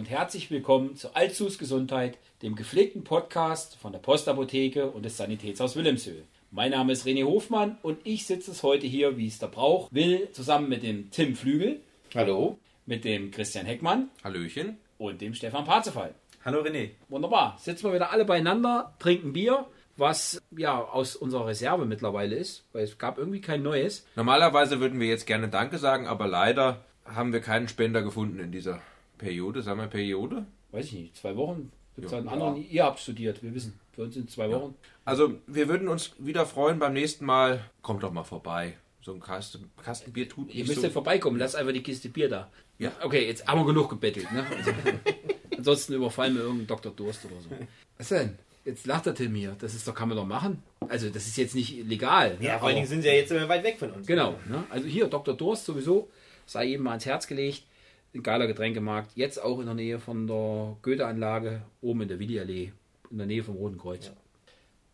und herzlich willkommen zu Altsus Gesundheit, dem gepflegten Podcast von der Postapotheke und des Sanitätshaus Wilhelmshöhe. Mein Name ist René Hofmann und ich sitze es heute hier, wie es der Brauch will, zusammen mit dem Tim Flügel. Hallo. Mit dem Christian Heckmann. Hallöchen. Und dem Stefan Parzefall. Hallo René. Wunderbar. Sitzen wir wieder alle beieinander, trinken Bier was ja aus unserer Reserve mittlerweile ist, weil es gab irgendwie kein neues. Normalerweise würden wir jetzt gerne Danke sagen, aber leider haben wir keinen Spender gefunden in dieser Periode. Sagen wir Periode? Weiß ich nicht, zwei Wochen. Gibt's ja. einen anderen? Ihr habt studiert, wir wissen. Für uns sind zwei Wochen. Also wir würden uns wieder freuen beim nächsten Mal. Kommt doch mal vorbei. So ein Kasten, Kasten Bier tut Ihr müsst so. ja vorbeikommen, lasst einfach die Kiste Bier da. Ja. Okay, jetzt haben wir genug gebettelt. Ne? Also, ansonsten überfallen wir irgendeinen Dr. Durst oder so. Was denn? Jetzt lacht der Tim hier. Das ist doch, kann man doch machen. Also, das ist jetzt nicht legal. Ne? Ja, vor allen Dingen sind sie ja jetzt immer weit weg von uns. Genau. Ne? Also, hier, Dr. Durst sowieso, sei eben mal ans Herz gelegt. Ein geiler Getränkemarkt. Jetzt auch in der Nähe von der Goethe-Anlage, oben in der Willi-Allee, in der Nähe vom Roten Kreuz. Ja.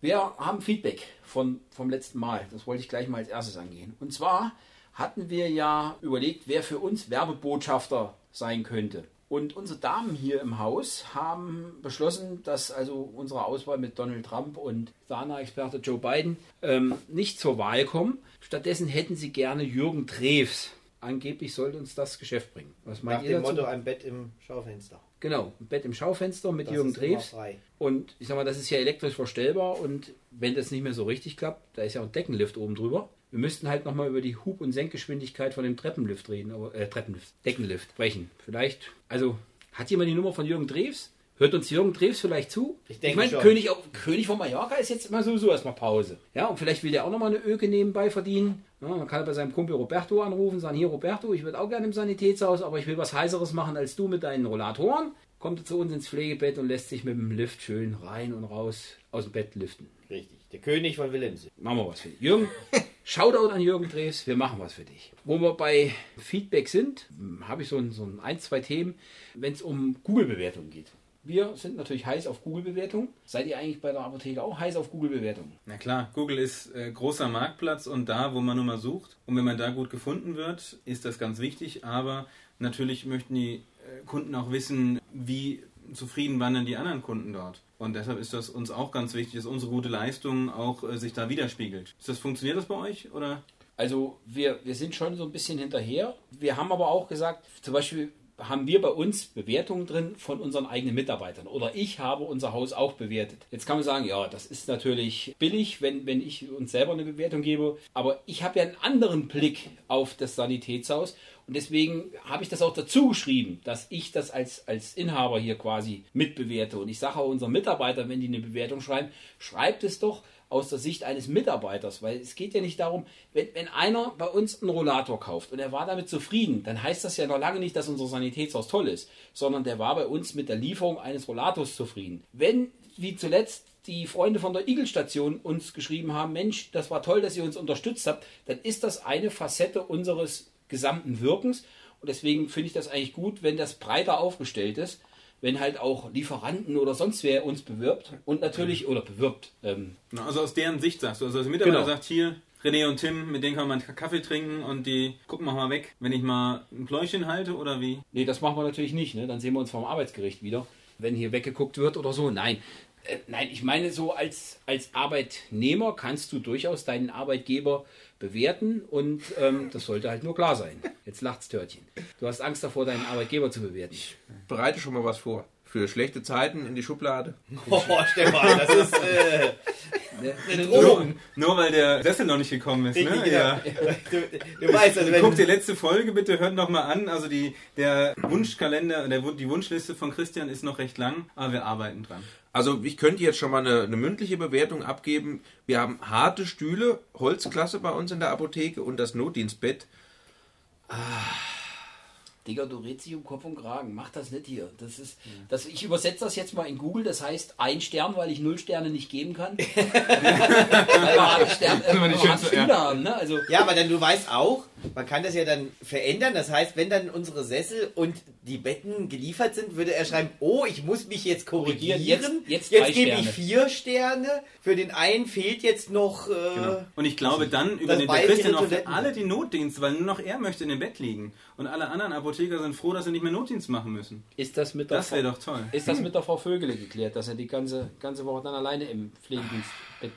Wir haben Feedback von, vom letzten Mal. Das wollte ich gleich mal als erstes angehen. Und zwar hatten wir ja überlegt, wer für uns Werbebotschafter sein könnte. Und unsere Damen hier im Haus haben beschlossen, dass also unsere Auswahl mit Donald Trump und Dana-Experte Joe Biden ähm, nicht zur Wahl kommen. Stattdessen hätten sie gerne Jürgen Treves. Angeblich sollte uns das Geschäft bringen. Was meint Nach ihr dem dazu? Motto ein Bett im Schaufenster. Genau, ein Bett im Schaufenster mit das Jürgen Treves. Und ich sag mal, das ist ja elektrisch verstellbar und wenn das nicht mehr so richtig klappt, da ist ja auch ein Deckenlift oben drüber. Wir müssten halt nochmal über die Hub- und Senkgeschwindigkeit von dem Treppenlift reden, aber, äh, Treppenlift, Deckenlift sprechen. Vielleicht, also, hat jemand die Nummer von Jürgen Drews? Hört uns Jürgen Drews vielleicht zu? Ich denke ich meine, König, König von Mallorca ist jetzt immer sowieso erstmal Pause. Ja, und vielleicht will der auch nochmal eine Öke nebenbei verdienen. Ja, man kann bei seinem Kumpel Roberto anrufen, sagen, hier Roberto, ich würde auch gerne im Sanitätshaus, aber ich will was Heißeres machen als du mit deinen Rollatoren. Kommt er zu uns ins Pflegebett und lässt sich mit dem Lift schön rein und raus aus dem Bett liften. Richtig, der König von Wilhelmsen. Machen wir was für dich. Jürgen, Shoutout an Jürgen Drews, wir machen was für dich. Wo wir bei Feedback sind, habe ich so ein, so ein, ein zwei Themen, wenn es um Google-Bewertungen geht. Wir sind natürlich heiß auf Google-Bewertungen. Seid ihr eigentlich bei der Apotheke auch heiß auf Google-Bewertungen? Na klar, Google ist äh, großer Marktplatz und da, wo man nur mal sucht. Und wenn man da gut gefunden wird, ist das ganz wichtig. Aber natürlich möchten die äh, Kunden auch wissen, wie zufrieden waren denn die anderen Kunden dort. Und deshalb ist das uns auch ganz wichtig, dass unsere gute Leistung auch äh, sich da widerspiegelt. Ist das, funktioniert das bei euch? Oder? Also wir, wir sind schon so ein bisschen hinterher. Wir haben aber auch gesagt, zum Beispiel haben wir bei uns Bewertungen drin von unseren eigenen Mitarbeitern. Oder ich habe unser Haus auch bewertet. Jetzt kann man sagen, ja, das ist natürlich billig, wenn, wenn ich uns selber eine Bewertung gebe. Aber ich habe ja einen anderen Blick auf das Sanitätshaus. Und deswegen habe ich das auch dazu geschrieben, dass ich das als, als Inhaber hier quasi mitbewerte. Und ich sage auch unseren Mitarbeitern, wenn die eine Bewertung schreiben, schreibt es doch aus der Sicht eines Mitarbeiters, weil es geht ja nicht darum, wenn, wenn einer bei uns einen Rollator kauft und er war damit zufrieden, dann heißt das ja noch lange nicht, dass unser Sanitätshaus toll ist, sondern der war bei uns mit der Lieferung eines Rollators zufrieden. Wenn, wie zuletzt, die Freunde von der Igel-Station uns geschrieben haben, Mensch, das war toll, dass ihr uns unterstützt habt, dann ist das eine Facette unseres gesamten Wirkens. Und deswegen finde ich das eigentlich gut, wenn das breiter aufgestellt ist, wenn halt auch Lieferanten oder sonst wer uns bewirbt und natürlich, oder bewirbt. Ähm, also aus deren Sicht sagst du, also als Mitarbeiter genau. sagt hier, René und Tim, mit denen kann man Kaffee trinken und die gucken wir mal weg, wenn ich mal ein Pläuschen halte oder wie? Nee, das machen wir natürlich nicht. Ne? Dann sehen wir uns vom Arbeitsgericht wieder, wenn hier weggeguckt wird oder so. Nein, nein, ich meine, so als, als Arbeitnehmer kannst du durchaus deinen Arbeitgeber bewerten und ähm, das sollte halt nur klar sein. Jetzt lacht's Törtchen. Du hast Angst davor, deinen Arbeitgeber zu bewerten. Ich bereite schon mal was vor. Für schlechte Zeiten in die Schublade. Oh, Stefan, das ist äh, eine Drohung. Nur, nur, weil der Sessel noch nicht gekommen ist. Ne? Ne? ja. Du, du weißt, also wenn Guck die letzte Folge bitte, hört noch mal an. Also die, der Wunschkalender, der, die Wunschliste von Christian ist noch recht lang, aber wir arbeiten dran. Also ich könnte jetzt schon mal eine, eine, mündliche Bewertung abgeben. Wir haben harte Stühle, Holzklasse bei uns in der Apotheke und das Notdienstbett. Ah. Digga, du redest dich um Kopf und Kragen. Mach das nicht hier. Das ist, das, ich übersetze das jetzt mal in Google. Das heißt ein Stern, weil ich null Sterne nicht geben kann. weil Stern, äh, Stühle haben, ne? also, ja, aber dann du weißt auch, man kann das ja dann verändern. Das heißt, wenn dann unsere Sessel und die Betten geliefert sind, würde er schreiben, oh, ich muss mich jetzt korrigieren. Jetzt- jetzt drei gebe ich Sterne. vier Sterne. Für den einen fehlt jetzt noch... Äh, Genau. Und ich glaube, dann der Weil Christian auch für alle die Notdienste, weil nur noch er möchte in dem Bett liegen. Und alle anderen Apotheker sind froh, dass sie nicht mehr Notdienst machen müssen. Ist das mit der Das wäre doch toll. Ist das mit der Frau Vögele geklärt, dass er die ganze, ganze Woche dann alleine im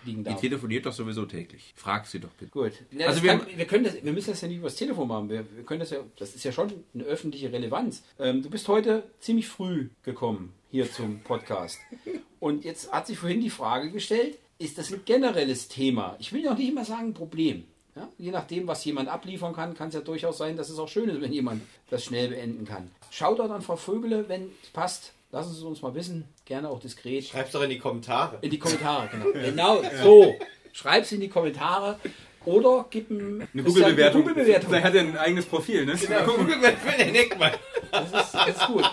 Liegen Die darf? telefoniert doch sowieso täglich. Frag sie doch bitte. Gut. Ja, Also wir- kann, wir, können das, wir müssen das ja nicht übers Telefon machen. Wir, wir können das ja, das ist ja schon eine öffentliche Relevanz. Ähm, du bist heute ziemlich früh gekommen hier zum Podcast. Und jetzt hat sich vorhin die Frage gestellt, ist das ein generelles Thema? Ich will ja auch nicht immer sagen Problem. Ja? Je nachdem, was jemand abliefern kann, kann es ja durchaus sein, dass es auch schön ist, wenn jemand das schnell beenden kann. Schaut dort an Frau Vögele, wenn es passt. Lassen Sie es uns mal wissen. Gerne auch diskret. Schreib's doch in die Kommentare. In die Kommentare, genau. genau so. Schreib's in die Kommentare oder gib ihm Eine Google-Bewertung. Google-Bewertung. Der hat ja ein eigenes Profil, ne? Ja, mal, für den Heckmann. Das ist, das ist gut.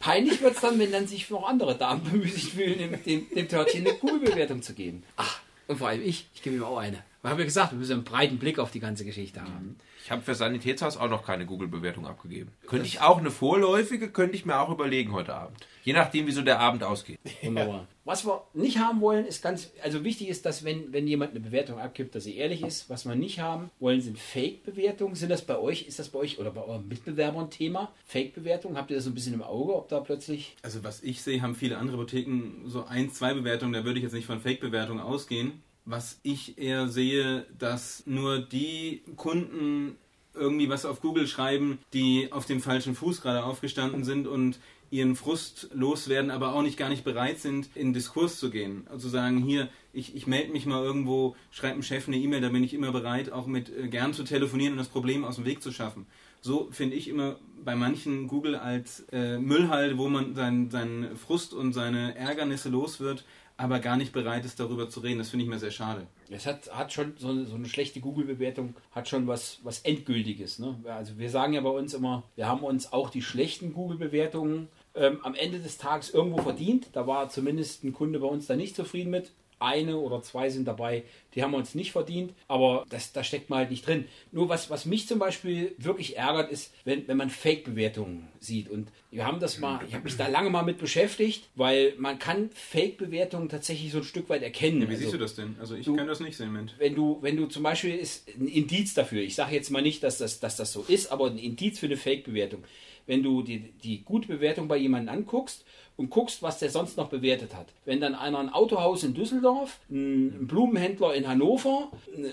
Peinlich wird es dann, wenn dann sich noch andere Damen bemüßigt fühlen, dem, dem, dem Törtchen eine Google-Bewertung zu geben. Ach, und vor allem ich, ich gebe ihm auch eine. Wir haben ja gesagt, wir müssen einen breiten Blick auf die ganze Geschichte haben. Ich habe für Sanitätshaus auch noch keine Google-Bewertung abgegeben. Könnte ich auch eine vorläufige, könnte ich mir auch überlegen heute Abend. Je nachdem, wie so der Abend ausgeht. Wunderbar. Was wir nicht haben wollen, ist ganz, also wichtig ist, dass wenn, wenn jemand eine Bewertung abgibt, dass sie ehrlich ist. Was wir nicht haben wollen, sind Fake-Bewertungen. Sind das bei euch, ist das bei euch oder bei euren Mitbewerbern ein Thema? Fake-Bewertungen, habt ihr das so ein bisschen im Auge, ob da plötzlich Also was ich sehe, haben viele andere Apotheken so ein, zwei Bewertungen, da würde ich jetzt nicht von Fake-Bewertungen ausgehen. Was ich eher sehe, dass nur die Kunden irgendwie was auf Google schreiben, die auf dem falschen Fuß gerade aufgestanden sind und ihren Frust loswerden, aber auch nicht gar nicht bereit sind, in Diskurs zu gehen. Also sagen, hier, ich, ich melde mich mal irgendwo, schreibe dem Chef eine E-Mail, da bin ich immer bereit, auch mit äh, gern zu telefonieren und das Problem aus dem Weg zu schaffen. So finde ich immer bei manchen Google als äh, Müllhalde, wo man sein, seinen Frust und seine Ärgernisse los wird, aber gar nicht bereit ist, darüber zu reden. Das finde ich mir sehr schade. Es hat, hat schon so eine, so eine schlechte Google-Bewertung, hat schon was, was Endgültiges. Ne? Also wir sagen ja bei uns immer, wir haben uns auch die schlechten Google-Bewertungen ähm, am Ende des Tages irgendwo verdient. Da war zumindest ein Kunde bei uns da nicht zufrieden mit. Eine oder zwei sind dabei, die haben wir uns nicht verdient, aber das, da steckt man halt nicht drin. Nur was, was mich zum Beispiel wirklich ärgert, ist, wenn, wenn man Fake-Bewertungen sieht. Und wir haben das mal, ich habe mich da lange mal mit beschäftigt, weil man kann Fake-Bewertungen tatsächlich so ein Stück weit erkennen. Wie Also- siehst du das denn? Also ich du- kann das nicht sehen, Mensch. wenn du, wenn du zum Beispiel ist ein Indiz dafür, ich sage jetzt mal nicht, dass das, dass das so ist, aber ein Indiz für eine Fake-Bewertung. Wenn du die, die gute Bewertung bei jemandem anguckst und guckst, was der sonst noch bewertet hat. Wenn dann einer ein Autohaus in Düsseldorf, ein Blumenhändler in Hannover,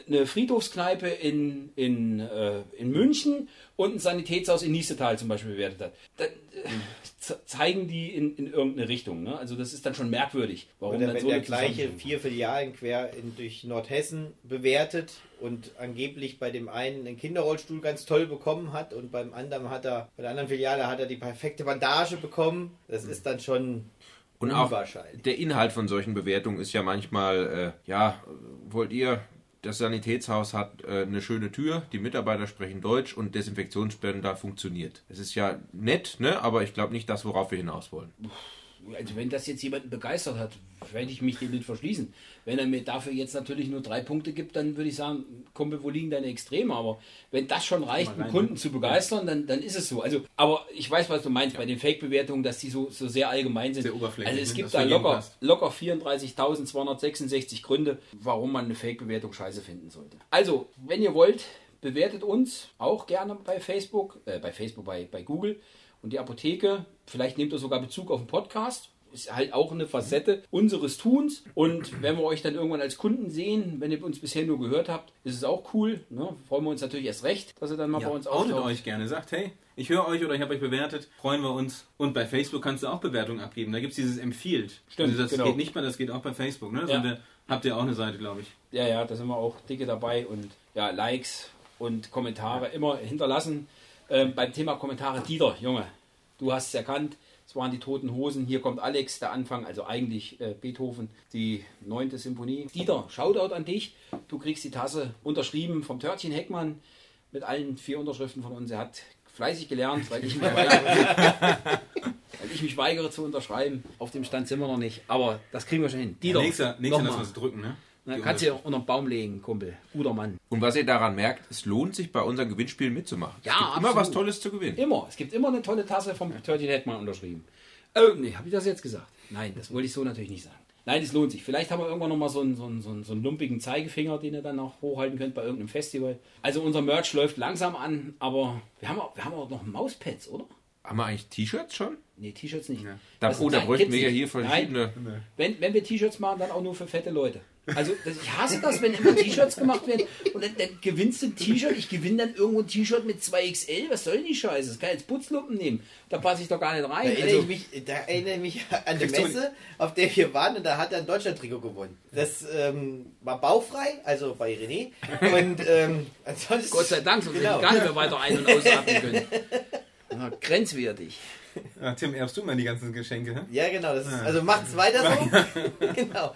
eine Friedhofskneipe in, in, äh, in München und ein Sanitätshaus in Niesetal zum Beispiel bewertet hat, dann äh, ze- zeigen die in, in irgendeine Richtung. Ne? Also das ist dann schon merkwürdig. Warum Oder dann wenn so der eine gleiche vier Filialen quer in, durch Nordhessen bewertet und angeblich bei dem einen einen Kinderrollstuhl ganz toll bekommen hat und beim anderen hat er, bei der anderen Filiale hat er die perfekte Bandage bekommen. Das ist dann schon Und auch unwahrscheinlich. der Inhalt von solchen Bewertungen ist ja manchmal, äh, ja, wollt ihr, das Sanitätshaus hat äh, eine schöne Tür, die Mitarbeiter sprechen Deutsch und Desinfektionsspender funktioniert. Es ist ja nett, ne? aber ich glaube nicht das, worauf wir hinaus wollen. Also wenn das jetzt jemanden begeistert hat, werde ich mich dem nicht verschließen. Wenn er mir dafür jetzt natürlich nur drei Punkte gibt, dann würde ich sagen, Kumpel, wo liegen deine Extreme? Aber wenn das schon reicht, einen Kunden ne? zu begeistern, dann, dann ist es so. Also, aber ich weiß, was du meinst bei den Fake-Bewertungen, dass die so, so sehr allgemein sind. Sehr oberflächlich, Also es ne? gibt da locker, locker 34.266 Gründe, warum man eine Fake-Bewertung scheiße finden sollte. Also, wenn ihr wollt, bewertet uns auch gerne bei Facebook, äh, bei Facebook, bei, bei Google und die Apotheke. Vielleicht nehmt ihr sogar Bezug auf den Podcast. Ist halt auch eine Facette unseres Tuns. Und wenn wir euch dann irgendwann als Kunden sehen, wenn ihr uns bisher nur gehört habt, ist es auch cool. Ne? Freuen wir uns natürlich erst recht, dass ihr dann mal Ja, bei uns outet auftaucht. euch gerne. Sagt, hey, ich höre euch oder ich habe euch bewertet. Freuen wir uns. Und bei Facebook kannst du auch Bewertungen abgeben. Da gibt es dieses Empfiehlt. Stimmt, Also das genau. geht nicht mal, das geht auch bei Facebook. Ne? Ja. eine- habt ihr auch eine Seite, glaube ich. Ja, ja, da sind wir auch dicke dabei und ja, Likes und Kommentare immer hinterlassen. Ähm, beim Thema Kommentare, Dieter, Junge, du hast es erkannt. Es waren die toten Hosen. Hier kommt Alex, der Anfang, also eigentlich äh, Beethoven, die neunte Symphonie. Dieter, Shoutout an dich. Du kriegst die Tasse unterschrieben vom Törtchen Heckmann mit allen vier Unterschriften von uns. Er hat fleißig gelernt, weil ich mich weigere, weil ich mich weigere zu unterschreiben. Auf dem Stand sind wir noch nicht, aber das kriegen wir schon hin. Dieter, nächster nächster nochmal. lassen wir es drücken, ne? Dann kannst du dir unter den Baum legen, Kumpel. Guter Mann. Und was ihr daran merkt, es lohnt sich bei unseren Gewinnspielen mitzumachen. Ja, es gibt immer was Tolles zu gewinnen. Immer. Es gibt immer eine tolle Tasse vom 13 Hetman unterschrieben. Oh, nee, habe ich das jetzt gesagt? Nein, das wollte ich so natürlich nicht sagen. Nein, es lohnt sich. Vielleicht haben wir irgendwann noch mal so einen, so, einen, so, einen, so einen lumpigen Zeigefinger, den ihr dann noch hochhalten könnt bei irgendeinem Festival. Also unser Merch läuft langsam an, aber wir haben auch, wir haben auch noch Mauspads, oder? Haben wir eigentlich T-Shirts schon? Nee, T-Shirts nicht. Da, Das- oh, da bräuchten wir ja hier verschiedene. Nein. Wenn, wenn wir T-Shirts machen, dann auch nur für fette Leute. Also ich hasse das, wenn immer T-Shirts gemacht werden und dann, dann gewinnst du ein T-Shirt. Ich gewinne dann irgendwo ein T-Shirt mit 2XL. Was soll die Scheiße? Das kann ich jetzt Putzlumpen nehmen. Da passe ich doch gar nicht Da rein. erinnere, Also, ich mich, da erinnere ich mich an die Messe, auf der wir waren und da hat er ein Deutschland-Trikot gewonnen. Das ähm, war baufrei, also bei René. Und ähm, ansonsten. Gott sei Dank, sonst Genau. hätte ich gar nicht mehr weiter ein- und ausatmen können. Grenzwertig. Ja, Tim, erbst du mal die ganzen Geschenke? hä? Ja, genau. Das ist, also macht's weiter so. genau.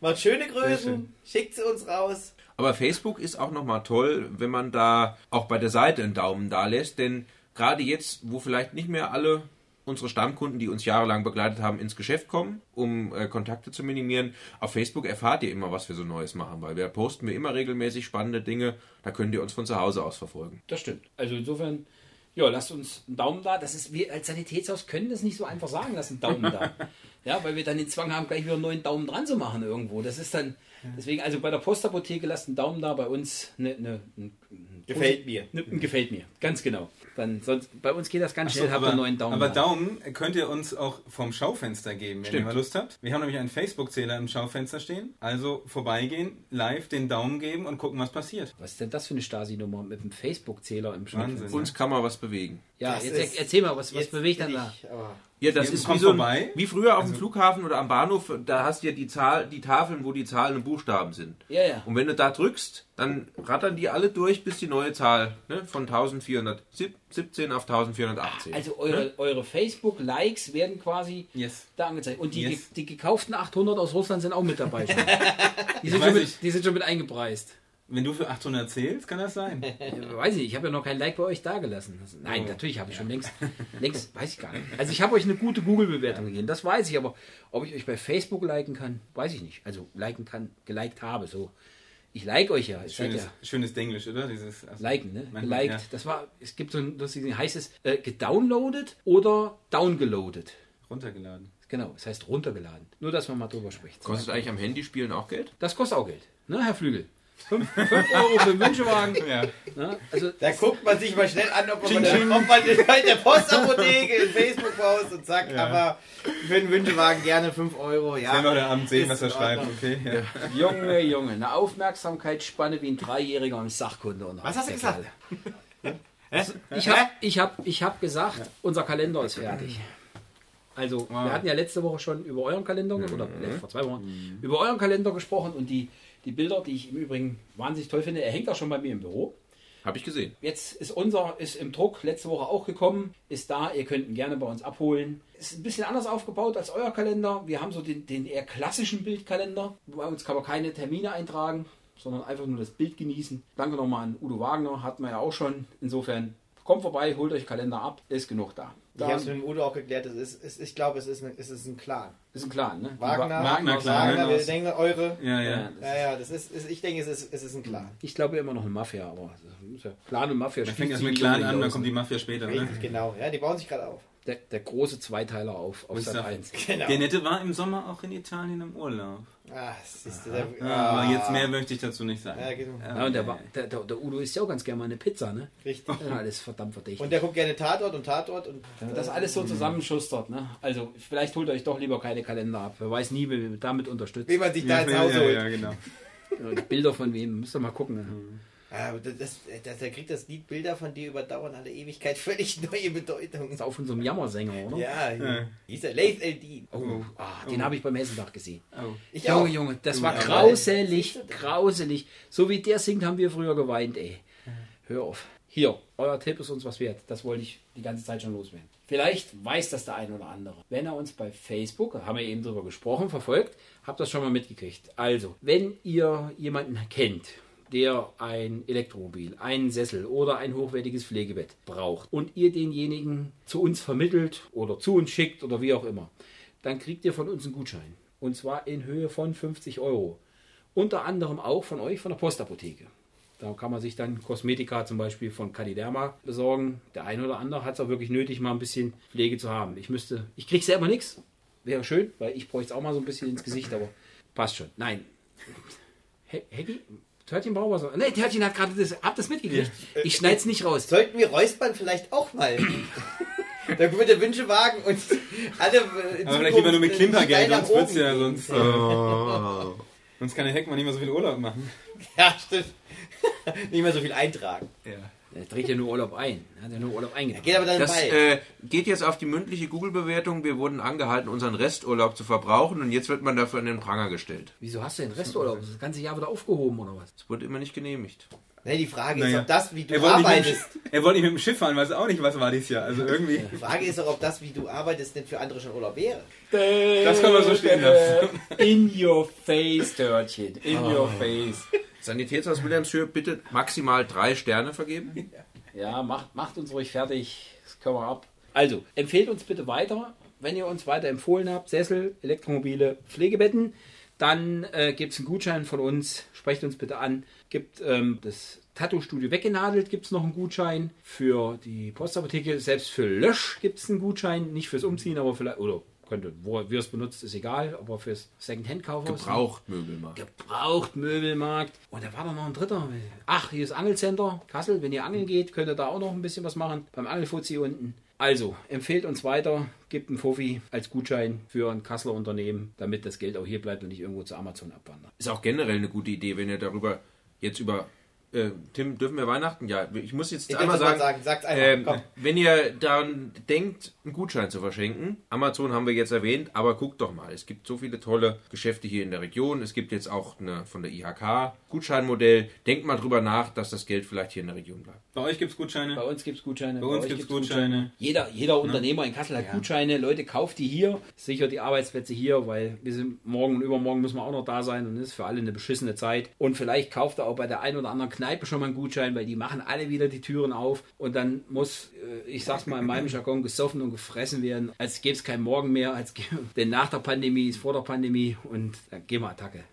Macht schöne Größen, schön. schickt sie uns raus. Aber Facebook ist auch nochmal toll, wenn man da auch bei der Seite einen Daumen da lässt, denn gerade jetzt, wo vielleicht nicht mehr alle unsere Stammkunden, die uns jahrelang begleitet haben, ins Geschäft kommen, um äh, Kontakte zu minimieren, auf Facebook erfahrt ihr immer, was wir so Neues machen, weil wir posten wir immer regelmäßig spannende Dinge, da könnt ihr uns von zu Hause aus verfolgen. Das stimmt. Also insofern, ja, lasst uns einen Daumen da. Das ist, wir als Sanitätshaus können das nicht so einfach sagen, lasst einen Daumen da. Ja, weil wir dann den Zwang haben, gleich wieder einen neuen Daumen dran zu machen irgendwo. Das ist dann, deswegen, also bei der Postapotheke lasst einen Daumen da, bei uns eine, eine, ein, ein, Gefällt mir. Ne, ein gefällt mir, ganz genau. Dann sonst, bei uns geht das ganz Ach so, schnell, habt aber, einen neuen Daumen aber da. Daumen könnt ihr uns auch vom Schaufenster geben, wenn Stimmt. ihr mal Lust habt. Wir haben nämlich einen Facebook-Zähler im Schaufenster stehen. Also vorbeigehen, live den Daumen geben und gucken, was passiert. Was ist denn das für eine Stasi-Nummer mit dem Facebook-Zähler im Wahnsinn. Schnitt? Uns kann man was bewegen. Ja, Das jetzt er- erzähl mal, was, was bewegt dann da? ich, aber Ja, das ist wie, so ein, wie früher auf dem Also- Flughafen oder am Bahnhof, da hast du ja die, Zahl, die Tafeln, wo die Zahlen und Buchstaben sind. Ja, ja. Und wenn du da drückst, dann rattern die alle durch, bis die neue Zahl ne, von 1417 auf 1418. Also eure, eure Facebook-Likes werden quasi Yes. da angezeigt. Und die, Yes. ge- die gekauften 800 aus Russland sind auch mit dabei. Schon. Die, sind mit, die sind schon mit eingepreist. Wenn du für 800 zählst, kann das sein. Ja, weiß ich nicht, ich habe ja noch kein Like bei euch dagelassen. Das- Nein, Oh. natürlich habe ich schon längst, längst, weiß ich gar nicht. Also ich habe euch eine gute Google-Bewertung gegeben, das weiß ich, aber ob ich euch bei Facebook liken kann, weiß ich nicht. Also liken kann, geliked habe, so. Ich like euch ja. Schönes, ja schönes Denglisch, oder? Dieses, also, liken, ne? Manchmal, Geliked. ja. Das war, es gibt so ein lustiges, heißt es äh, gedownloadet oder downgeloadet. Runtergeladen. Genau, es heißt runtergeladen. Nur, dass man mal drüber spricht. Kostet eigentlich am Handy spielen auch Geld? Das kostet auch Geld, ne, Herr Flügel? 5 Euro für den Wünschewagen. Ja. Ne? Also, da guckt man sich mal schnell an, ob man, ob man in der Postapotheke in Facebook post und sagt, Ja. aber für den Wünschewagen gerne 5 Euro. Ja, Wenn wir heute Abend sehen, was er schreibt. Okay, ja. Junge, Junge, eine Aufmerksamkeitsspanne wie ein Dreijähriger im Sachkunde. Was hast du gesagt? Ich habe ich hab, ich hab gesagt, unser Kalender ist fertig. Also, wir hatten ja letzte Woche schon über euren Kalender, oder letzte, vor zwei Wochen, über euren Kalender gesprochen und die, die Bilder, die ich im Übrigen wahnsinnig toll finde, er hängt auch schon bei mir im Büro. Habe ich gesehen. Jetzt ist unser, ist im Druck, letzte Woche auch gekommen, ist da, ihr könnt ihn gerne bei uns abholen. Ist ein bisschen anders aufgebaut als euer Kalender. Wir haben so den, den eher klassischen Bildkalender. Bei uns kann man keine Termine eintragen, sondern einfach nur das Bild genießen. Danke nochmal an Udo Wagner, hatten wir ja auch schon. Insofern, kommt vorbei, holt euch Kalender ab, ist genug da. Ich da habe es mit dem Udo auch geklärt. Es ist, es, ich glaube, es ist, eine, es ist ein Clan. ist ein Clan, ne? Wagner, Wagner, klar, Wagner, genau. wir denken eure. Ja, Ja, ja. Ja, das ist, ist, ich denke, es ist, es ist ein Clan. Ich glaube immer noch eine Mafia, aber ja Clan und Mafia. Dann fängt das mit Clan an, dann kommt die ne? Mafia später. Ne? Richtig, genau. Ja, die bauen sich gerade auf. der, der große Zweiteiler auf, auf Sat da- 1. Genau. Der Nette war im Sommer auch in Italien im Urlaub. Ah, siehst du, der, Ja, aber ah. jetzt mehr möchte ich dazu nicht sagen. Ja, genau. Ja, und der, war- der, der, der Udo isst ja auch ganz gerne mal eine Pizza, ne? Richtig. Ja, alles verdammt verdächtig. Und der guckt gerne Tatort und Tatort und. Das alles so zusammenschustert, ne? Also, vielleicht holt euch doch lieber keine Kalender ab. Wer weiß nie, wie wir damit unterstützt. Wie man sich da Ja, ins Haus ja, holt. ja, genau. Bilder von wem, müsst ihr mal gucken. Ne? Ah, aber das, das, da kriegt das Lied Bilder von dir überdauern alle Ewigkeit völlig neue Bedeutung. Das ist auch von so einem Jammersänger, oder? Ja, Ja. hieß er Laith Eldin. Oh, ah, den habe ich beim Hessentag gesehen. Oh. Ich Junge, auch. Junge, das war Ja, grauselig, grauselig. So wie der singt, haben wir früher geweint, ey. Hör auf. Hier, euer Tipp ist uns was wert. Das wollte ich die ganze Zeit schon loswerden. Vielleicht weiß das der ein oder andere. Wenn er uns bei Facebook, da haben wir eben drüber gesprochen, verfolgt, habt das schon mal mitgekriegt. Also, wenn ihr jemanden kennt, der ein Elektromobil, einen Sessel oder ein hochwertiges Pflegebett braucht und ihr denjenigen zu uns vermittelt oder zu uns schickt oder wie auch immer, dann kriegt ihr von uns einen Gutschein. Und zwar in Höhe von 50 Euro. unter anderem auch von euch, von der Postapotheke. Da kann man sich dann Kosmetika zum Beispiel von Cadiderma besorgen. Der eine oder andere hat es auch wirklich nötig, mal ein bisschen Pflege zu haben. Ich müsste, ich kriege selber nichts. Wäre schön, weil ich bräuchte es auch mal so ein bisschen ins Gesicht, aber passt schon. Nein. He Heggy? Törtchen braucht was. Ne, Törtchen hat gerade das, habt das mitgekriegt? Ich schneide es nicht raus. Sollten wir Räuspern vielleicht auch mal? da können wir der Wünschewagen und alle. in Aber vielleicht lieber nur mit Klimpergeld, sonst wird's ja sonst. Äh, sonst kann der Heckmann nicht mehr so viel Urlaub machen. Ja, stimmt. Nicht mehr so viel eintragen. Ja. Er trägt ja nur Urlaub ein. Er hat ja nur Urlaub eingetragen. Geht aber dann Das bei. äh, geht jetzt auf die mündliche Google-Bewertung. Wir wurden angehalten, unseren Resturlaub zu verbrauchen und jetzt wird man dafür in den Pranger gestellt. Wieso hast du denn Resturlaub? Das ganze Jahr wieder aufgehoben oder was? Es wurde immer nicht genehmigt. Nee, die Frage Naja. ist, ob das, wie du Er mit arbeitest. Sch- er wollte nicht mit dem Schiff fahren, weiß auch nicht, was war dieses Jahr. Also irgendwie. Die Frage ist doch, ob das, wie du arbeitest, denn für andere schon Urlaub wäre. Das kann man so stehen lassen. In your face, Törtchen. In your face. Sanitätshaus Wilhelmshöhe bitte maximal drei Sterne vergeben. Ja, macht, macht uns ruhig fertig. Das können wir ab. Also, empfehlt uns bitte weiter. Wenn ihr uns weiter empfohlen habt, Sessel, Elektromobile, Pflegebetten, dann äh, gibt es einen Gutschein von uns. Sprecht uns bitte an. Gibt ähm, das Tattoo-Studio weggenadelt, gibt es noch einen Gutschein. Für die Postapotheke, selbst für Lösch gibt es einen Gutschein. Nicht fürs Umziehen, aber vielleicht, oder könnte, wo ihr es benutzt, ist egal, aber fürs Second-Hand-Kaufhaus. Gebraucht Möbelmarkt. Gebraucht Möbelmarkt. Und da war doch noch ein dritter. Ach, hier ist Angelcenter Kassel. Wenn ihr angeln geht, könnt ihr da auch noch ein bisschen was machen. Beim Angelfuzzi unten. Also, empfehlt uns weiter, gebt einen Fuffi als Gutschein für ein Kasseler Unternehmen, damit das Geld auch hier bleibt und nicht irgendwo zu Amazon abwandert. Ist auch generell eine gute Idee, wenn ihr darüber jetzt über. Äh, Tim, dürfen wir Weihnachten? Ja, ich muss jetzt Ich einmal sagen. sagen. Sag's einfach. Ähm, Komm. wenn ihr daran denkt, einen Gutschein zu verschenken, Amazon haben wir jetzt erwähnt, aber guckt doch mal, es gibt so viele tolle Geschäfte hier in der Region. Es gibt jetzt auch eine von der IHK Gutscheinmodell. Denkt mal drüber nach, dass das Geld vielleicht hier in der Region bleibt. Bei euch gibt es Gutscheine. Bei uns gibt es Gutscheine. Bei uns euch gibt's gibt's Gutscheine. Jeder, jeder Unternehmer in Kassel hat Gutscheine. Leute, kauft die hier. Sichert die Arbeitsplätze hier, weil wir sind morgen und übermorgen müssen wir auch noch da sein und es ist für alle eine beschissene Zeit. Und vielleicht kauft er auch bei der einen oder anderen Kneipe schon mal einen Gutschein, weil die machen alle wieder die Türen auf und dann muss, äh, ich sag's mal in meinem Jargon, gesoffen und gefressen werden, als gäbe es keinen Morgen mehr, als denn nach der Pandemie ist vor der Pandemie und dann gehen wir Attacke.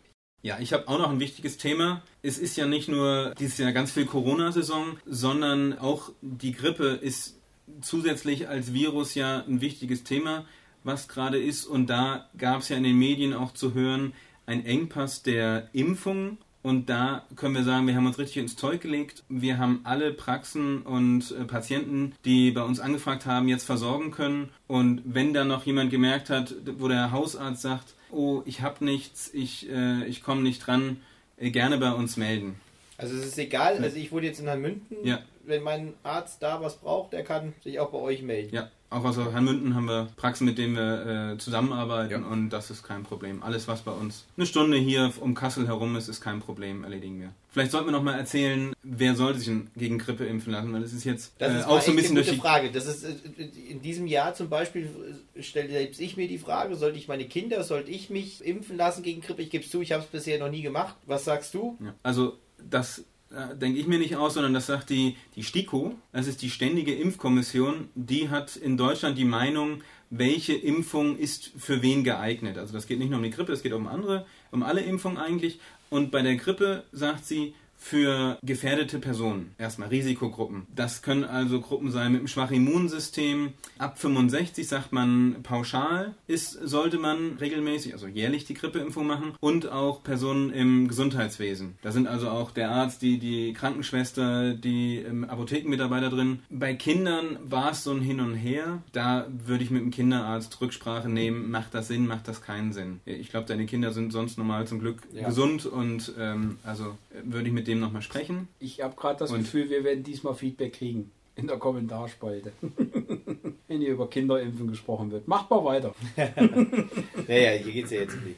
Ja, ich habe auch noch ein wichtiges Thema. Es ist ja nicht nur dieses Jahr ganz viel Corona-Saison, sondern auch die Grippe ist zusätzlich als Virus ja ein wichtiges Thema, was gerade ist. Und da gab es ja in den Medien auch zu hören, ein Engpass der Impfung. Und da können wir sagen, wir haben uns richtig ins Zeug gelegt. Wir haben alle Praxen und äh, Patienten, die bei uns angefragt haben, jetzt versorgen können. Und wenn dann noch jemand gemerkt hat, wo der Hausarzt sagt, oh, ich habe nichts, ich, äh, ich komme nicht dran, äh, gerne bei uns melden. Also es ist egal, also ich wurde jetzt in Hanmünden. Ja. Wenn mein Arzt da was braucht, der kann sich auch bei euch melden. Ja, auch aus Hanmünden haben wir Praxen, mit denen wir äh, zusammenarbeiten Ja. und das ist kein Problem. Alles, was bei uns eine Stunde hier um Kassel herum ist, ist kein Problem, erledigen wir. Vielleicht sollten wir noch mal erzählen, wer sollte sich gegen Grippe impfen lassen, weil es ist jetzt Das äh, ist auch so ein bisschen eine durch gute die Frage. Das ist äh, in diesem Jahr zum Beispiel äh, stelle selbst ich mir die Frage, sollte ich meine Kinder, sollte ich mich impfen lassen gegen Grippe? Ich gebe es zu, ich habe es bisher noch nie gemacht. Was sagst du? Ja, also das denke ich mir nicht aus, sondern das sagt die, die STIKO, das ist die Ständige Impfkommission, die hat in Deutschland die Meinung, welche Impfung ist für wen geeignet. Also das geht nicht nur um die Grippe, es geht um andere, um alle Impfungen eigentlich. Und bei der Grippe sagt sie, für gefährdete Personen, erstmal Risikogruppen. Das können also Gruppen sein mit einem schwachen Immunsystem. Ab 65 sagt man pauschal, ist, sollte man regelmäßig, also jährlich die Grippeimpfung machen und auch Personen im Gesundheitswesen. Da sind also auch der Arzt, die, die Krankenschwester, die ähm, Apothekenmitarbeiter drin. Bei Kindern war es so ein Hin und Her. Da würde ich mit dem Kinderarzt Rücksprache nehmen, macht das Sinn, macht das keinen Sinn. Ich glaube, deine Kinder sind sonst normal zum Glück Ja. gesund und ähm, also äh, würde ich mit dem nochmal sprechen. Ich habe gerade das Und- Gefühl, wir werden diesmal Feedback kriegen in der Kommentarspalte. Wenn hier über Kinderimpfen gesprochen wird. Macht mal weiter. Naja, hier geht es ja jetzt um die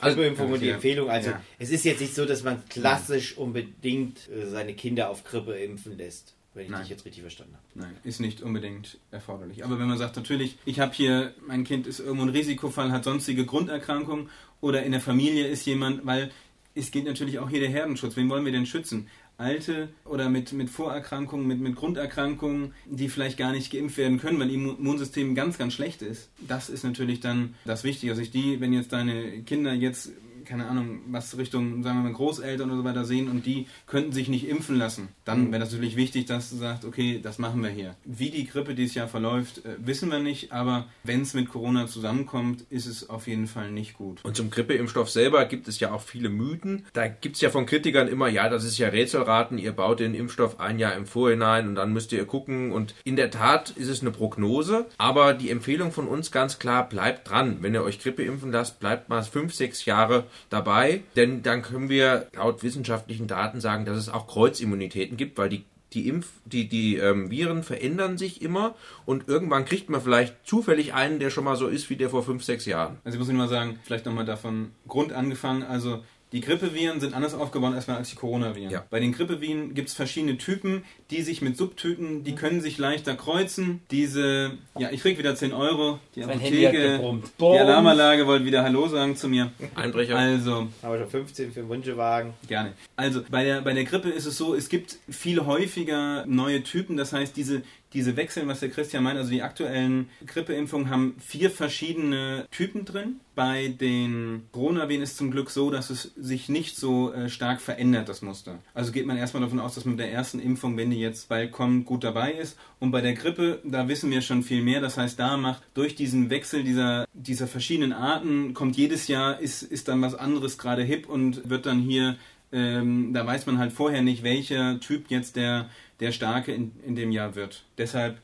Also- Grippeimpfung und die ja. Empfehlung. Also Ja. es ist jetzt nicht so, dass man klassisch unbedingt äh, seine Kinder auf Grippe impfen lässt. Wenn ich Nein. dich jetzt richtig verstanden habe. Nein, ist nicht unbedingt erforderlich. Aber wenn man sagt, natürlich, ich habe hier, mein Kind ist irgendwo ein Risikofall, hat sonstige Grunderkrankungen oder in der Familie ist jemand, weil es geht natürlich auch hier der Herdenschutz. Wen wollen wir denn schützen? Alte oder mit, mit Vorerkrankungen, mit, mit Grunderkrankungen, die vielleicht gar nicht geimpft werden können, weil ihr Immunsystem ganz, ganz schlecht ist. Das ist natürlich dann das Wichtige. Also ich die, wenn jetzt deine Kinder jetzt keine Ahnung, was Richtung, sagen wir mal, Großeltern oder so weiter sehen und die könnten sich nicht impfen lassen, dann wäre das natürlich wichtig, dass du sagst, okay, das machen wir hier. Wie die Grippe dieses Jahr verläuft, äh, wissen wir nicht, aber wenn es mit Corona zusammenkommt, ist es auf jeden Fall nicht gut. Und zum Grippeimpfstoff selber gibt es ja auch viele Mythen. Da gibt es ja von Kritikern immer, ja, das ist ja Rätselraten, ihr baut den Impfstoff ein Jahr im Vorhinein und dann müsst ihr gucken. Und in der Tat ist es eine Prognose, aber die Empfehlung von uns ganz klar, bleibt dran. Wenn ihr euch Grippe impfen lasst, bleibt mal fünf, sechs Jahre dabei, denn dann können wir laut wissenschaftlichen Daten sagen, dass es auch Kreuzimmunitäten gibt, weil die die, Impf die, die ähm, Viren verändern sich immer und irgendwann kriegt man vielleicht zufällig einen, der schon mal so ist wie der vor fünf, sechs Jahren. Also ich muss Ihnen mal sagen, vielleicht nochmal davon Grund angefangen, also die Grippeviren sind anders aufgebaut erstmal als die Coronaviren. Ja. Bei den Grippeviren gibt es verschiedene Typen, die sich mit Subtypen, die können sich leichter kreuzen. Diese, ja, ich krieg wieder 10 Euro. Die Sein Handy hat Apotheke, die. Alarmanlage wollte wieder Hallo sagen zu mir. Einbrecher. Also, Haben wir schon 15 für Wunschewagen. Gerne. Also bei der, bei der Grippe ist es so, es gibt viel häufiger neue Typen. Das heißt, diese, diese Wechsel, was der Christian meint, also die aktuellen Grippeimpfungen haben vier verschiedene Typen drin. Bei den Coronaviren ist es zum Glück so, dass es sich nicht so äh, stark verändert, das Muster. Also geht man erstmal davon aus, dass man mit der ersten Impfung, wenn die jetzt bald kommt, gut dabei ist. Und bei der Grippe, da wissen wir schon viel mehr. Das heißt, da macht durch diesen Wechsel dieser, dieser verschiedenen Arten, kommt jedes Jahr, ist, ist dann was anderes gerade hip und wird dann hier ähm, da weiß man halt vorher nicht, welcher Typ jetzt der, der Starke in, in dem Jahr wird. Deshalb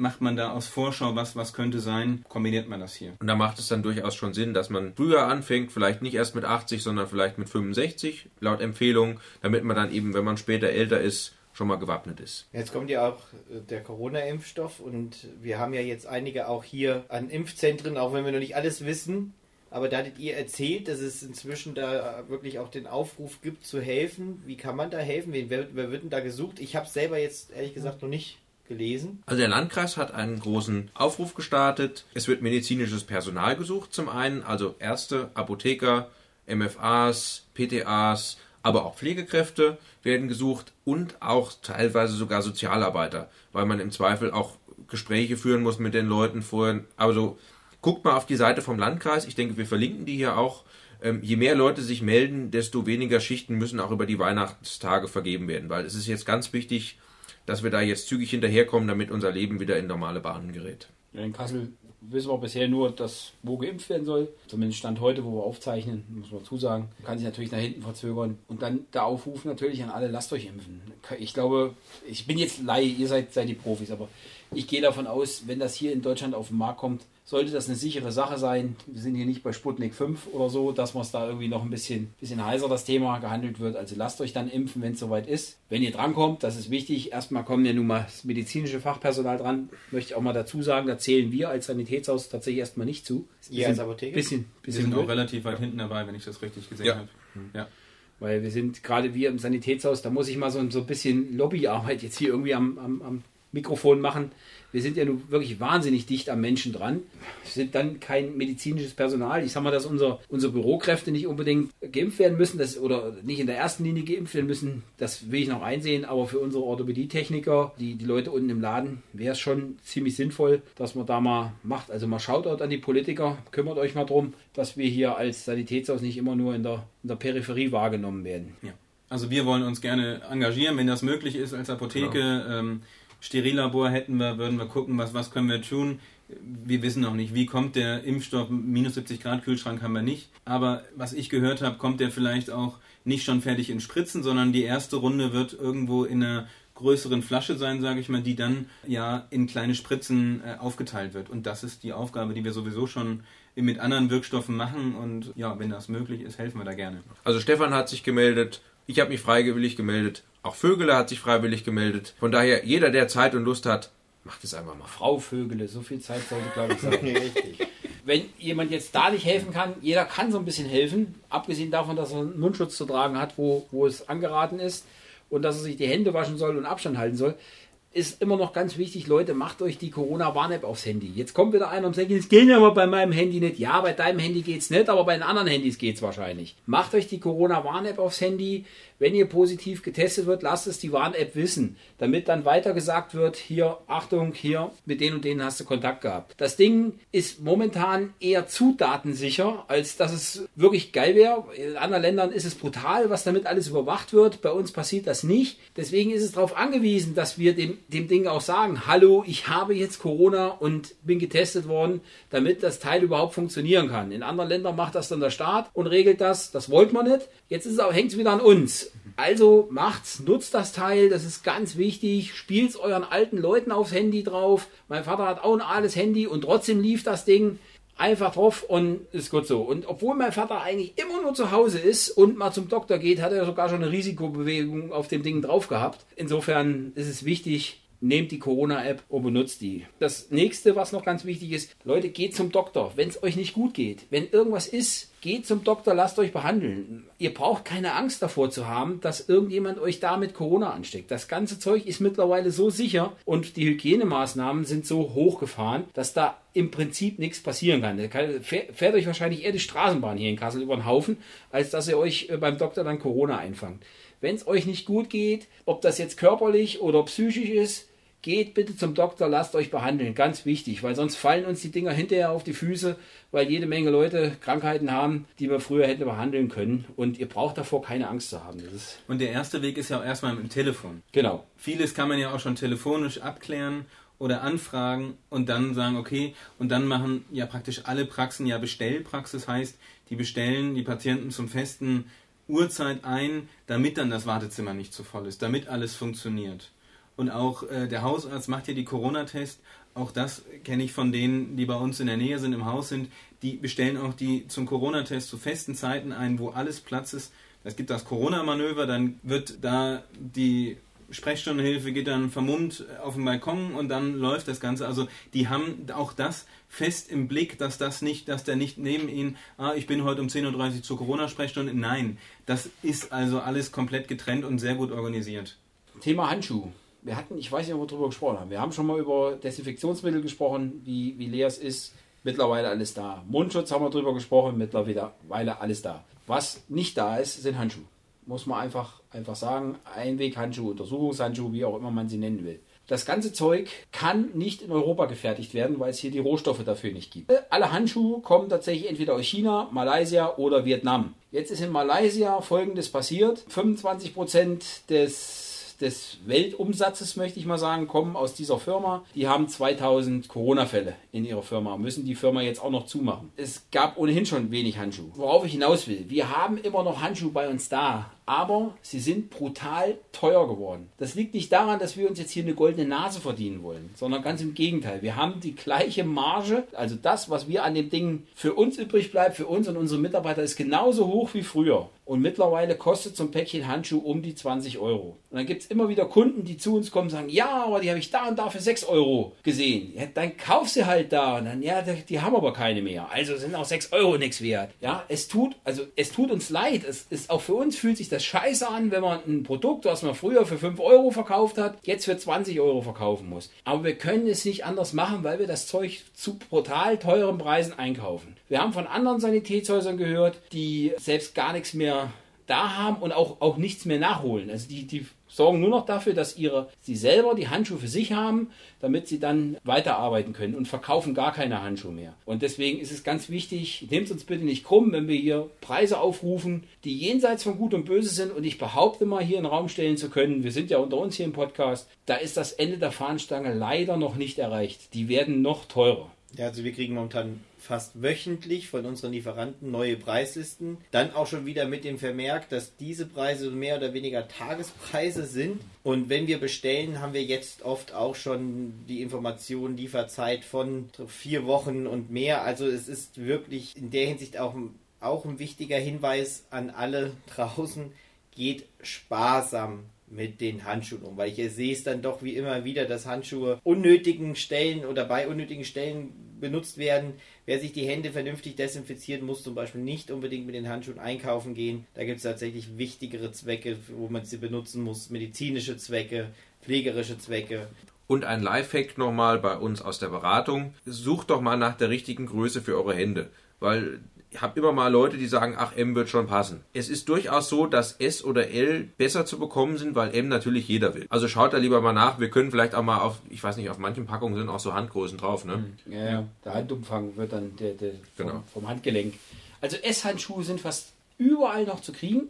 macht man da aus Vorschau, was, was könnte sein, kombiniert man das hier. Und da macht es dann durchaus schon Sinn, dass man früher anfängt, vielleicht nicht erst mit 80, sondern vielleicht mit 65, laut Empfehlung, damit man dann eben, wenn man später älter ist, schon mal gewappnet ist. Jetzt kommt ja auch äh, der Corona-Impfstoff und wir haben ja jetzt einige auch hier an Impfzentren, auch wenn wir noch nicht alles wissen. Aber da hattet ihr erzählt, dass es inzwischen da wirklich auch den Aufruf gibt zu helfen. Wie kann man da helfen? Wen, wer, wer wird denn da gesucht? Ich habe selber jetzt ehrlich gesagt noch nicht gelesen. Also der Landkreis hat einen großen Aufruf gestartet. Es wird medizinisches Personal gesucht zum einen, also Ärzte, Apotheker, MFAs, PTAs, aber auch Pflegekräfte werden gesucht und auch teilweise sogar Sozialarbeiter, weil man im Zweifel auch Gespräche führen muss mit den Leuten vorher. Also guckt mal auf die Seite vom Landkreis. Ich denke, wir verlinken die hier auch. Ähm, je mehr Leute sich melden, desto weniger Schichten müssen auch über die Weihnachtstage vergeben werden, weil es ist jetzt ganz wichtig, dass wir da jetzt zügig hinterherkommen, damit unser Leben wieder in normale Bahnen gerät. In Kassel wissen wir bisher nur, dass wo geimpft werden soll. Zumindest Stand heute, wo wir aufzeichnen, muss man zusagen. Kann sich natürlich nach hinten verzögern. Und dann der Aufruf natürlich an alle, lasst euch impfen. Ich glaube, ich bin jetzt Laie, ihr seid, seid die Profis, aber ich gehe davon aus, wenn das hier in Deutschland auf den Markt kommt, sollte das eine sichere Sache sein. Wir sind hier nicht bei Sputnik 5 oder so, dass man es da irgendwie noch ein bisschen, bisschen heißer das Thema gehandelt wird. Also lasst euch dann impfen, wenn es soweit ist. Wenn ihr drankommt, das ist wichtig. Erstmal kommen ja nun mal das medizinische Fachpersonal dran. Möchte ich auch mal dazu sagen, da zählen wir als Sanitätshaus tatsächlich erstmal nicht zu. Ist ein Ihr als bisschen- Apotheker? Bisschen, Wir bisschen sind auch relativ weit hinten dabei, wenn ich das richtig gesehen Ja. habe. Ja. Weil wir sind gerade wir im Sanitätshaus, da muss ich mal so, so ein bisschen Lobbyarbeit jetzt hier irgendwie am, am, am Mikrofon machen. Wir sind ja nun wirklich wahnsinnig dicht am Menschen dran. Wir sind dann kein medizinisches Personal. Ich sag mal, dass unser, unsere Bürokräfte nicht unbedingt geimpft werden müssen das, oder nicht in der ersten Linie geimpft werden müssen. Das will ich noch einsehen. Aber für unsere Orthopädietechniker, die, die Leute unten im Laden, wäre es schon ziemlich sinnvoll, dass man da mal macht. Also mal Shoutout an die Politiker. Kümmert euch mal drum, dass wir hier als Sanitätshaus nicht immer nur in der, in der Peripherie wahrgenommen werden. Ja. Also wir wollen uns gerne engagieren, wenn das möglich ist als Apotheke. Ähm, Sterillabor hätten wir, würden wir gucken, was, was können wir tun. Wir wissen noch nicht, wie kommt der Impfstoff. Minus 70 Grad Kühlschrank haben wir nicht. Aber was ich gehört habe, kommt der vielleicht auch nicht schon fertig in Spritzen, sondern die erste Runde wird irgendwo in einer größeren Flasche sein, sage ich mal, die dann ja in kleine Spritzen äh, aufgeteilt wird. Und das ist die Aufgabe, die wir sowieso schon mit anderen Wirkstoffen machen. Und ja, wenn das möglich ist, helfen wir da gerne. Also Stefan hat sich gemeldet, ich habe mich freiwillig gemeldet, auch Vögele hat sich freiwillig gemeldet. Von daher, jeder, der Zeit und Lust hat, macht es einfach mal. Frau Vögele, so viel Zeit sollte, glaube ich, sein. Richtig. Wenn jemand jetzt da nicht helfen kann, jeder kann so ein bisschen helfen, abgesehen davon, dass er einen Mundschutz zu tragen hat, wo, wo es angeraten ist und dass er sich die Hände waschen soll und Abstand halten soll, ist immer noch ganz wichtig, Leute, macht euch die Corona-Warn-App aufs Handy. Jetzt kommt wieder einer und sagt, es geht aber bei meinem Handy nicht. Ja, bei deinem Handy geht's nicht, aber bei den anderen Handys geht's wahrscheinlich. Macht euch die Corona-Warn-App aufs Handy. Wenn ihr positiv getestet wird, lasst es die Warn-App wissen, damit dann weiter gesagt wird, hier, Achtung, hier, mit denen und denen hast du Kontakt gehabt. Das Ding ist momentan eher zu datensicher, als dass es wirklich geil wäre. In anderen Ländern ist es brutal, was damit alles überwacht wird. Bei uns passiert das nicht. Deswegen ist es darauf angewiesen, dass wir dem, dem Ding auch sagen, hallo, ich habe jetzt Corona und bin getestet worden, damit das Teil überhaupt funktionieren kann. In anderen Ländern macht das dann der Staat und regelt das. Das wollte man nicht. Jetzt hängt es wieder an uns. Also macht's, nutzt das Teil, das ist ganz wichtig. Spielt's euren alten Leuten aufs Handy drauf. Mein Vater hat auch ein altes Handy und trotzdem lief das Ding einfach drauf und ist gut so. Und obwohl mein Vater eigentlich immer nur zu Hause ist und mal zum Doktor geht, hat er sogar schon eine Risikobewegung auf dem Ding drauf gehabt. Insofern ist es wichtig, nehmt die Corona-App und benutzt die. Das nächste, was noch ganz wichtig ist, Leute, geht zum Doktor, wenn es euch nicht gut geht. Wenn irgendwas ist, geht zum Doktor, lasst euch behandeln. Ihr braucht keine Angst davor zu haben, dass irgendjemand euch damit Corona ansteckt. Das ganze Zeug ist mittlerweile so sicher und die Hygienemaßnahmen sind so hochgefahren, dass da im Prinzip nichts passieren kann. Fährt euch wahrscheinlich eher die Straßenbahn hier in Kassel über den Haufen, als dass ihr euch äh, beim Doktor dann Corona einfangt. Wenn es euch nicht gut geht, ob das jetzt körperlich oder psychisch ist, Geht bitte zum Doktor, lasst euch behandeln. Ganz wichtig, weil sonst fallen uns die Dinger hinterher auf die Füße, weil jede Menge Leute Krankheiten haben, die wir früher hätten behandeln können. Und ihr braucht davor keine Angst zu haben. und der erste Weg ist ja auch erstmal mit dem Telefon. Genau. Vieles kann man ja auch schon telefonisch abklären oder anfragen und dann sagen, okay, und dann machen ja praktisch alle Praxen ja Bestellpraxis, heißt, die bestellen die Patienten zum festen Uhrzeit ein, damit dann das Wartezimmer nicht zu voll ist, damit alles funktioniert. Und auch äh, der Hausarzt macht ja die Corona-Test. Auch das kenne ich von denen, die bei uns in der Nähe sind, im Haus sind. Die bestellen auch die zum Corona-Test zu festen Zeiten ein, wo alles Platz ist. Es gibt das Corona-Manöver, dann wird da die Sprechstundenhilfe geht dann vermummt auf den Balkon und dann läuft das Ganze. Also die haben auch das fest im Blick, dass das nicht, dass der nicht neben ihnen, ah, ich bin heute um 10.30 Uhr zur Corona-Sprechstunde. Nein, das ist also alles komplett getrennt und sehr gut organisiert. Thema Handschuh wir hatten, ich weiß nicht, ob wir darüber gesprochen haben, wir haben schon mal über Desinfektionsmittel gesprochen, wie, wie leer es ist. Mittlerweile alles da. Mundschutz haben wir darüber gesprochen, mittlerweile alles da. Was nicht da ist, sind Handschuhe. Muss man einfach, einfach sagen. Einweghandschuhe, Untersuchungshandschuhe, wie auch immer man sie nennen will. Das ganze Zeug kann nicht in Europa gefertigt werden, weil es hier die Rohstoffe dafür nicht gibt. Alle Handschuhe kommen tatsächlich entweder aus China, Malaysia oder Vietnam. Jetzt ist in Malaysia folgendes passiert. 25% des des Weltumsatzes, möchte ich mal sagen, kommen aus dieser Firma. Die haben 2000 Corona-Fälle in ihrer Firma, müssen die Firma jetzt auch noch zumachen. Es gab ohnehin schon wenig Handschuhe. Worauf ich hinaus will, wir haben immer noch Handschuhe bei uns da, aber sie sind brutal teuer geworden. Das liegt nicht daran, dass wir uns jetzt hier eine goldene Nase verdienen wollen, sondern ganz im Gegenteil. Wir haben die gleiche Marge, also das, was wir an dem Ding für uns übrig bleibt, für uns und unsere Mitarbeiter, ist genauso hoch wie früher. Und mittlerweile kostet so ein Päckchen Handschuh um die 20 Euro. Und dann gibt es immer wieder Kunden, die zu uns kommen und sagen, ja, aber die habe ich da und da für 6 Euro gesehen. Ja, dann kauf sie halt da. Und dann, ja, die, haben aber keine mehr. Also sind auch 6 Euro nichts wert. Ja, es tut, also es tut uns leid. Es ist auch für uns fühlt sich das scheiße an, wenn man ein Produkt, was man früher für 5 Euro verkauft hat, jetzt für 20 Euro verkaufen muss. Aber wir können es nicht anders machen, weil wir das Zeug zu brutal teuren Preisen einkaufen. Wir haben von anderen Sanitätshäusern gehört, die selbst gar nichts mehr da haben und auch, auch nichts mehr nachholen. Also die, die sorgen nur noch dafür, dass ihre, sie selber die Handschuhe für sich haben, damit sie dann weiterarbeiten können und verkaufen gar keine Handschuhe mehr. Und deswegen ist es ganz wichtig, nehmt uns bitte nicht krumm, wenn wir hier Preise aufrufen, die jenseits von Gut und Böse sind. Und ich behaupte mal hier in den Raum stellen zu können, wir sind ja unter uns hier im Podcast, da ist das Ende der Fahnenstange leider noch nicht erreicht. Die werden noch teurer. Ja, also wir kriegen momentan fast wöchentlich von unseren Lieferanten neue Preislisten. Dann auch schon wieder mit dem Vermerk, dass diese Preise mehr oder weniger Tagespreise sind. Und wenn wir bestellen, haben wir jetzt oft auch schon die Information, Lieferzeit von vier Wochen und mehr. Also es ist wirklich in der Hinsicht auch, auch ein wichtiger Hinweis an alle draußen. Geht sparsam mit den Handschuhen um, weil ich sehe es dann doch wie immer wieder, dass Handschuhe unnötigen Stellen oder bei unnötigen Stellen benutzt werden. Wer sich die Hände vernünftig desinfiziert, muss zum Beispiel nicht unbedingt mit den Handschuhen einkaufen gehen. Da gibt es tatsächlich wichtigere Zwecke, wo man sie benutzen muss, medizinische Zwecke, pflegerische Zwecke. Und ein Lifehack nochmal bei uns aus der Beratung. Sucht doch mal nach der richtigen Größe für eure Hände. Weil habe immer mal Leute, die sagen, ach, M wird schon passen. Es ist durchaus so, dass S oder L besser zu bekommen sind, weil M natürlich jeder will. Also schaut da lieber mal nach. Wir können vielleicht auch mal auf, ich weiß nicht, auf manchen Packungen sind auch so Handgrößen drauf. Ne? Ja, ja. Der Handumfang wird dann der, der vom, Genau. vom Handgelenk. Also S-Handschuhe sind fast überall noch zu kriegen.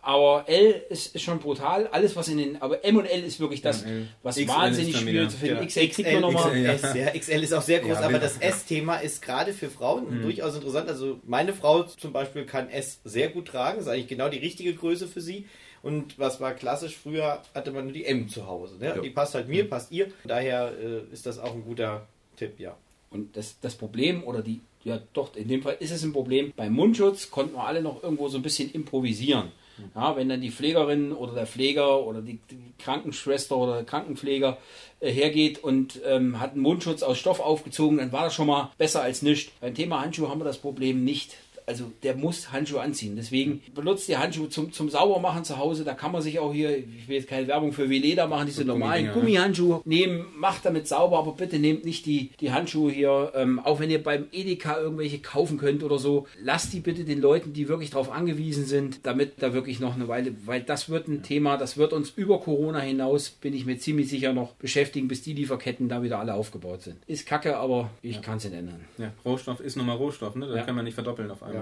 Aber L ist, ist schon brutal. Alles, was in den. Aber M und L ist wirklich das, Ja, was XL wahnsinnig schwierig zu finden. Ja. XL kriegt man nochmal. XL, ja. S, ja, XL ist auch sehr groß, Ja, aber das S-Thema ist gerade für Frauen durchaus interessant. Also meine Frau zum Beispiel kann S sehr gut tragen, ist eigentlich genau die richtige Größe für sie. Und was war klassisch, früher hatte man nur die M zu Hause. Ne? Die passt halt mir, passt ihr. Daher äh, ist das auch ein guter Tipp, ja. Und das, das Problem, oder die, ja doch, in dem Fall ist es ein Problem. Beim Mundschutz konnten wir alle noch irgendwo so ein bisschen improvisieren. Ja, wenn dann die Pflegerin oder der Pfleger oder die, Krankenschwester oder der Krankenpfleger äh, hergeht und ähm, hat einen Mundschutz aus Stoff aufgezogen, dann war das schon mal besser als nichts. Beim Thema Handschuhe haben wir das Problem nicht. Also der muss Handschuhe anziehen. Deswegen benutzt die Handschuhe zum, zum Saubermachen zu Hause. Da kann man sich auch hier, ich will jetzt keine Werbung für Veleda machen, diese normalen ne? Gummihandschuhe nehmen. Macht damit sauber, aber bitte nehmt nicht die, die Handschuhe hier, ähm, auch wenn ihr beim Edeka irgendwelche kaufen könnt oder so. Lasst die bitte den Leuten, die wirklich darauf angewiesen sind, damit da wirklich noch eine Weile, weil das wird ein Thema, das wird uns über Corona hinaus, bin ich mir ziemlich sicher, noch beschäftigen, bis die Lieferketten da wieder alle aufgebaut sind. Ist kacke, aber ich kann es nicht ändern. Ja, Rohstoff ist nochmal Rohstoff, ne? Da Ja. kann man nicht verdoppeln auf einmal. Ja.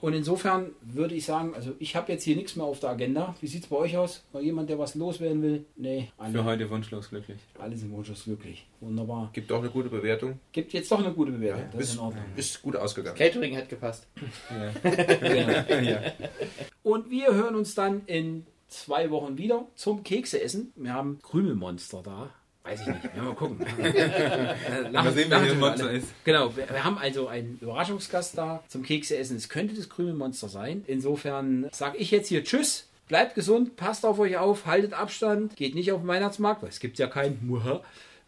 Und insofern würde ich sagen, also ich habe jetzt hier nichts mehr auf der Agenda. Wie sieht es bei euch aus? War jemand, der was loswerden will? Nee, Für alle, heute wunschlos glücklich. alle sind wunschlos glücklich. Wunderbar. Gibt auch eine gute Bewertung. Gibt jetzt doch eine gute Bewertung. das ist ist, in Ordnung. ist gut ausgegangen. Catering hat gepasst. Genau. ja. Und wir hören uns dann in zwei Wochen wieder zum Kekse essen. Wir haben Krümelmonster da. Weiß ich nicht. Ja, mal gucken. Äh, Mal sehen, wer hier schon Monster alle. ist. Genau, wir, wir haben also einen Überraschungsgast da zum Kekse essen. Es könnte das Krümelmonster sein. Insofern sage ich jetzt hier Tschüss. Bleibt gesund, passt auf euch auf, haltet Abstand, geht nicht auf den Weihnachtsmarkt, weil es gibt ja keinen.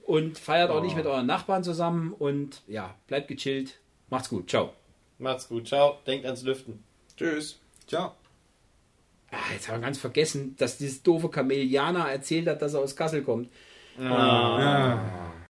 Und feiert auch nicht mit euren Nachbarn zusammen. Und ja, bleibt gechillt. Macht's gut. Ciao. Macht's gut, ciao. Denkt ans Lüften. Tschüss. Ciao. Ah, jetzt haben wir ganz vergessen, dass dieses doofe Kamelianer erzählt hat, dass er aus Kassel kommt. Ja.